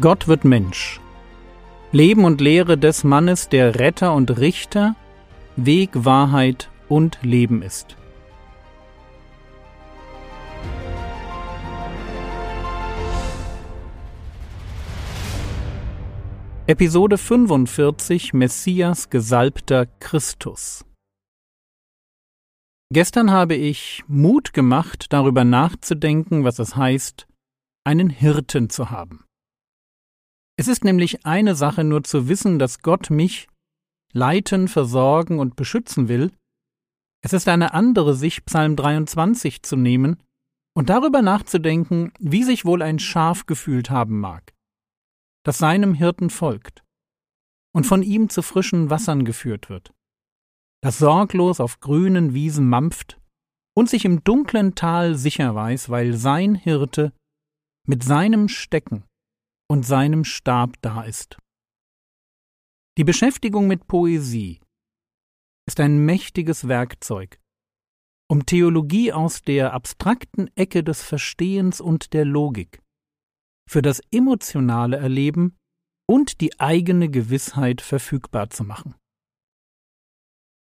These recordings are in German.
Gott wird Mensch. Leben und Lehre des Mannes, der Retter und Richter, Weg, Wahrheit und Leben ist. Episode 45 Messias Gesalbter Christus Gestern habe ich Mut gemacht, darüber nachzudenken, was es heißt, einen Hirten zu haben. Es ist nämlich eine Sache nur zu wissen, dass Gott mich leiten, versorgen und beschützen will. Es ist eine andere, sich Psalm 23 zu nehmen und darüber nachzudenken, wie sich wohl ein Schaf gefühlt haben mag, das seinem Hirten folgt und von ihm zu frischen Wassern geführt wird, das sorglos auf grünen Wiesen mampft und sich im dunklen Tal sicher weiß, weil sein Hirte mit seinem Stecken und seinem Stab da ist. Die Beschäftigung mit Poesie ist ein mächtiges Werkzeug, um Theologie aus der abstrakten Ecke des Verstehens und der Logik für das emotionale Erleben und die eigene Gewissheit verfügbar zu machen.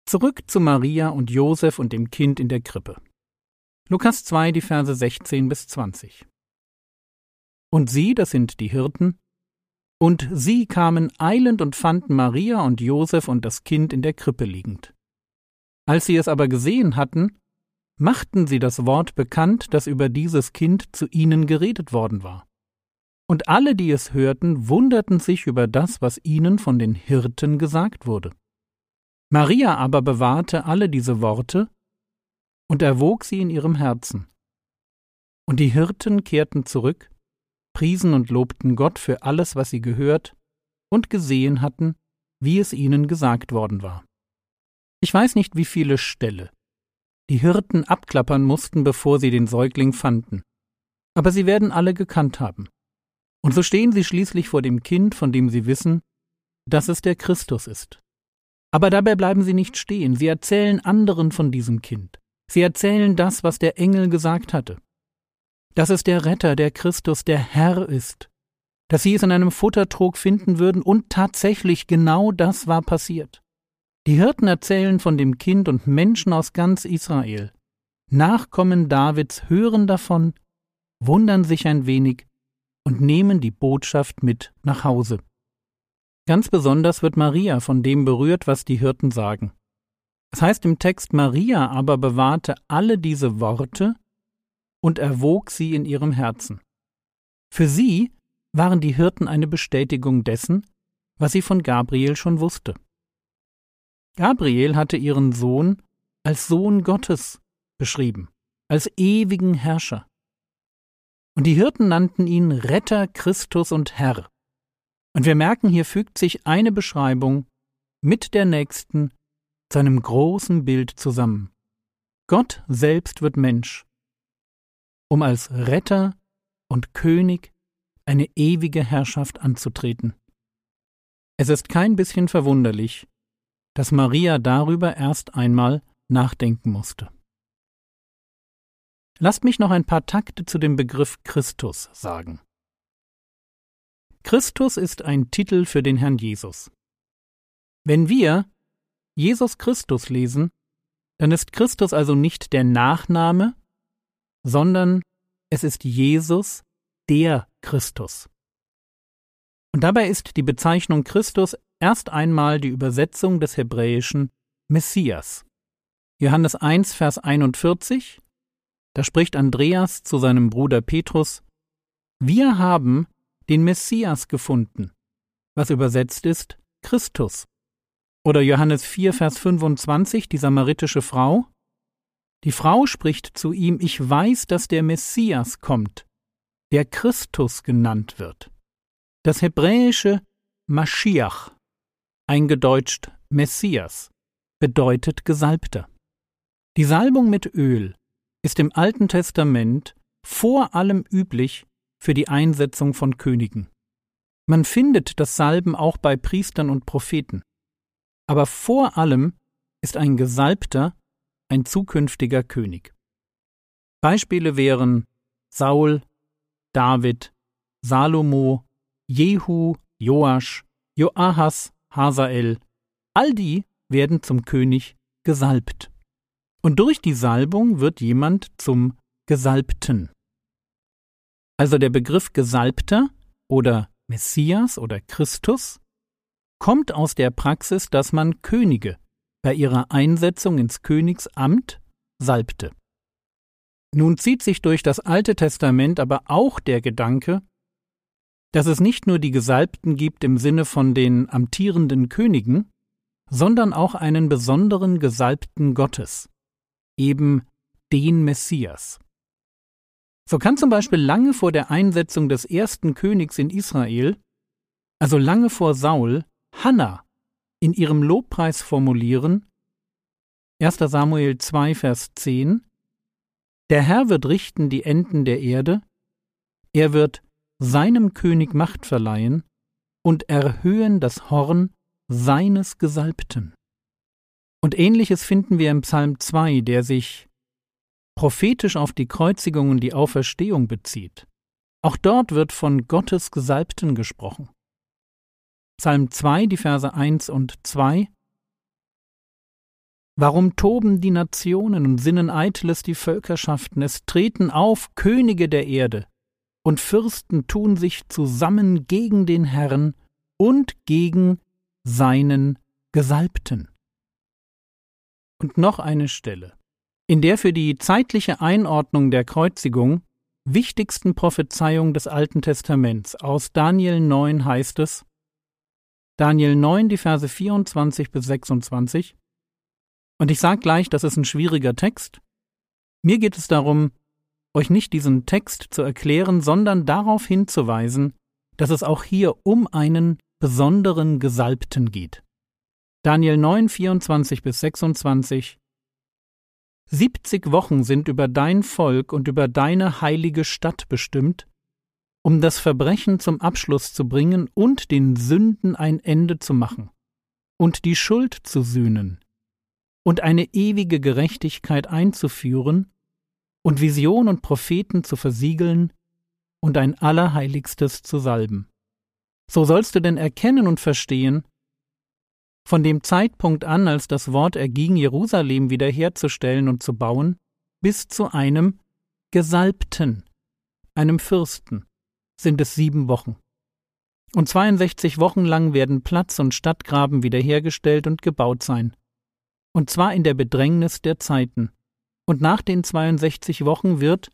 Zurück zu Maria und Josef und dem Kind in der Krippe. Lukas 2, die Verse 16 bis 20. Und sie, das sind die Hirten, und sie kamen eilend und fanden Maria und Josef und das Kind in der Krippe liegend. Als sie es aber gesehen hatten, machten sie das Wort bekannt, das über dieses Kind zu ihnen geredet worden war. Und alle, die es hörten, wunderten sich über das, was ihnen von den Hirten gesagt wurde. Maria aber bewahrte alle diese Worte und erwog sie in ihrem Herzen. Und die Hirten kehrten zurück priesen und lobten Gott für alles, was sie gehört und gesehen hatten, wie es ihnen gesagt worden war. Ich weiß nicht, wie viele Ställe die Hirten abklappern mussten, bevor sie den Säugling fanden, aber sie werden alle gekannt haben. Und so stehen sie schließlich vor dem Kind, von dem sie wissen, dass es der Christus ist. Aber dabei bleiben sie nicht stehen, sie erzählen anderen von diesem Kind. Sie erzählen das, was der Engel gesagt hatte dass es der Retter, der Christus, der Herr ist, dass sie es in einem Futtertrog finden würden, und tatsächlich genau das war passiert. Die Hirten erzählen von dem Kind und Menschen aus ganz Israel. Nachkommen Davids hören davon, wundern sich ein wenig und nehmen die Botschaft mit nach Hause. Ganz besonders wird Maria von dem berührt, was die Hirten sagen. Es heißt im Text, Maria aber bewahrte alle diese Worte und erwog sie in ihrem Herzen. Für sie waren die Hirten eine Bestätigung dessen, was sie von Gabriel schon wusste. Gabriel hatte ihren Sohn als Sohn Gottes beschrieben, als ewigen Herrscher. Und die Hirten nannten ihn Retter, Christus und Herr. Und wir merken, hier fügt sich eine Beschreibung mit der nächsten zu einem großen Bild zusammen. Gott selbst wird Mensch um als Retter und König eine ewige Herrschaft anzutreten. Es ist kein bisschen verwunderlich, dass Maria darüber erst einmal nachdenken musste. Lasst mich noch ein paar Takte zu dem Begriff Christus sagen. Christus ist ein Titel für den Herrn Jesus. Wenn wir Jesus Christus lesen, dann ist Christus also nicht der Nachname, sondern es ist Jesus, der Christus. Und dabei ist die Bezeichnung Christus erst einmal die Übersetzung des hebräischen Messias. Johannes 1, Vers 41, da spricht Andreas zu seinem Bruder Petrus, Wir haben den Messias gefunden, was übersetzt ist Christus. Oder Johannes 4, Vers 25, die samaritische Frau, die Frau spricht zu ihm, ich weiß, dass der Messias kommt, der Christus genannt wird. Das hebräische Maschiach, eingedeutscht Messias, bedeutet Gesalbter. Die Salbung mit Öl ist im Alten Testament vor allem üblich für die Einsetzung von Königen. Man findet das Salben auch bei Priestern und Propheten. Aber vor allem ist ein Gesalbter ein zukünftiger König. Beispiele wären Saul, David, Salomo, Jehu, Joasch, Joahas, Hazael, all die werden zum König gesalbt. Und durch die Salbung wird jemand zum Gesalbten. Also der Begriff Gesalbter oder Messias oder Christus kommt aus der Praxis, dass man Könige bei ihrer Einsetzung ins Königsamt salbte. Nun zieht sich durch das Alte Testament aber auch der Gedanke, dass es nicht nur die Gesalbten gibt im Sinne von den amtierenden Königen, sondern auch einen besonderen Gesalbten Gottes, eben den Messias. So kann zum Beispiel lange vor der Einsetzung des ersten Königs in Israel, also lange vor Saul, Hannah in ihrem Lobpreis formulieren 1. Samuel 2, Vers 10 Der Herr wird richten die Enden der Erde, er wird seinem König Macht verleihen und erhöhen das Horn seines Gesalbten. Und ähnliches finden wir im Psalm 2, der sich prophetisch auf die Kreuzigung und die Auferstehung bezieht. Auch dort wird von Gottes Gesalbten gesprochen. Psalm 2, die Verse 1 und 2 Warum toben die Nationen und sinnen eitles die Völkerschaften? Es treten auf Könige der Erde, und Fürsten tun sich zusammen gegen den Herrn und gegen seinen Gesalbten. Und noch eine Stelle, in der für die zeitliche Einordnung der Kreuzigung wichtigsten Prophezeiung des Alten Testaments aus Daniel 9 heißt es, Daniel 9, die Verse 24 bis 26. Und ich sage gleich, das ist ein schwieriger Text. Mir geht es darum, euch nicht diesen Text zu erklären, sondern darauf hinzuweisen, dass es auch hier um einen besonderen Gesalbten geht. Daniel 9, 24 bis 26 Siebzig Wochen sind über dein Volk und über deine heilige Stadt bestimmt, um das Verbrechen zum Abschluss zu bringen und den Sünden ein Ende zu machen und die Schuld zu sühnen und eine ewige Gerechtigkeit einzuführen und Vision und Propheten zu versiegeln und ein Allerheiligstes zu salben. So sollst du denn erkennen und verstehen, von dem Zeitpunkt an, als das Wort erging, Jerusalem wiederherzustellen und zu bauen, bis zu einem Gesalbten, einem Fürsten, sind es sieben Wochen. Und 62 Wochen lang werden Platz und Stadtgraben wiederhergestellt und gebaut sein. Und zwar in der Bedrängnis der Zeiten. Und nach den 62 Wochen wird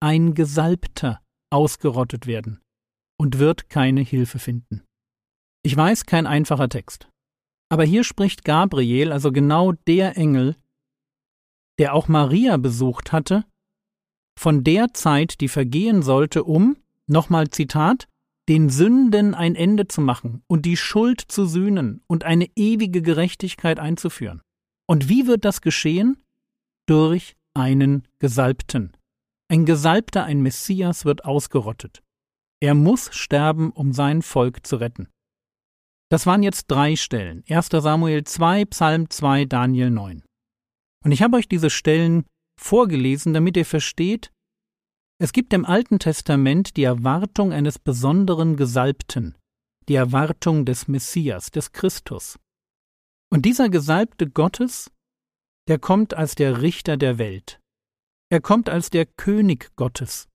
ein Gesalbter ausgerottet werden und wird keine Hilfe finden. Ich weiß, kein einfacher Text. Aber hier spricht Gabriel, also genau der Engel, der auch Maria besucht hatte, von der Zeit, die vergehen sollte, um, nochmal Zitat, den Sünden ein Ende zu machen und die Schuld zu sühnen und eine ewige Gerechtigkeit einzuführen. Und wie wird das geschehen? Durch einen Gesalbten. Ein Gesalbter, ein Messias wird ausgerottet. Er muss sterben, um sein Volk zu retten. Das waren jetzt drei Stellen. 1. Samuel 2, Psalm 2, Daniel 9. Und ich habe euch diese Stellen vorgelesen, damit ihr versteht, es gibt im Alten Testament die Erwartung eines besonderen Gesalbten, die Erwartung des Messias, des Christus. Und dieser Gesalbte Gottes, der kommt als der Richter der Welt. Er kommt als der König Gottes,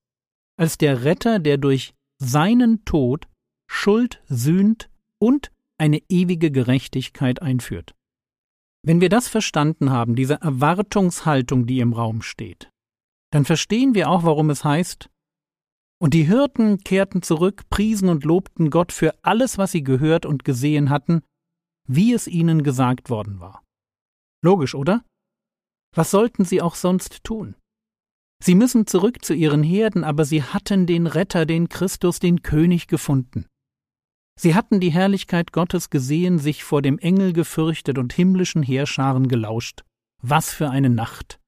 als der Retter, der durch seinen Tod Schuld sühnt und eine ewige Gerechtigkeit einführt. Wenn wir das verstanden haben, diese Erwartungshaltung, die im Raum steht, dann verstehen wir auch, warum es heißt, und die Hirten kehrten zurück, priesen und lobten Gott für alles, was sie gehört und gesehen hatten, wie es ihnen gesagt worden war. Logisch, oder? Was sollten sie auch sonst tun? Sie müssen zurück zu ihren Herden, aber sie hatten den Retter, den Christus, den König gefunden. Sie hatten die Herrlichkeit Gottes gesehen, sich vor dem Engel gefürchtet und himmlischen Heerscharen gelauscht. Was für eine Nacht!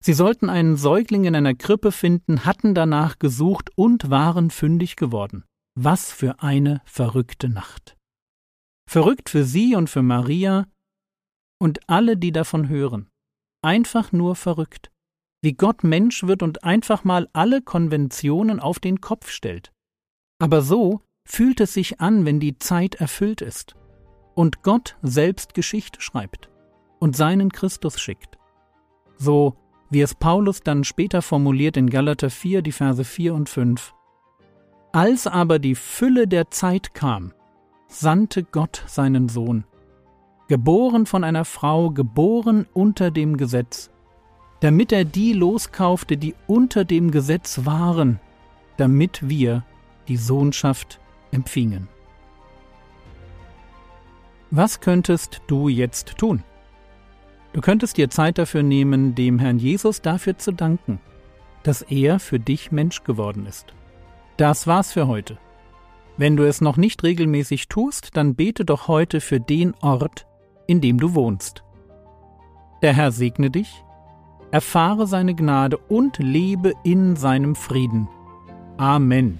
Sie sollten einen Säugling in einer Krippe finden, hatten danach gesucht und waren fündig geworden. Was für eine verrückte Nacht. Verrückt für sie und für Maria und alle, die davon hören. Einfach nur verrückt. Wie Gott Mensch wird und einfach mal alle Konventionen auf den Kopf stellt. Aber so, fühlt es sich an, wenn die Zeit erfüllt ist und Gott selbst Geschichte schreibt und seinen Christus schickt. So wie es Paulus dann später formuliert in Galater 4, die Verse 4 und 5. Als aber die Fülle der Zeit kam, sandte Gott seinen Sohn, geboren von einer Frau, geboren unter dem Gesetz, damit er die loskaufte, die unter dem Gesetz waren, damit wir die Sohnschaft empfingen. Was könntest du jetzt tun? Du könntest dir Zeit dafür nehmen, dem Herrn Jesus dafür zu danken, dass er für dich Mensch geworden ist. Das war's für heute. Wenn du es noch nicht regelmäßig tust, dann bete doch heute für den Ort, in dem du wohnst. Der Herr segne dich, erfahre seine Gnade und lebe in seinem Frieden. Amen.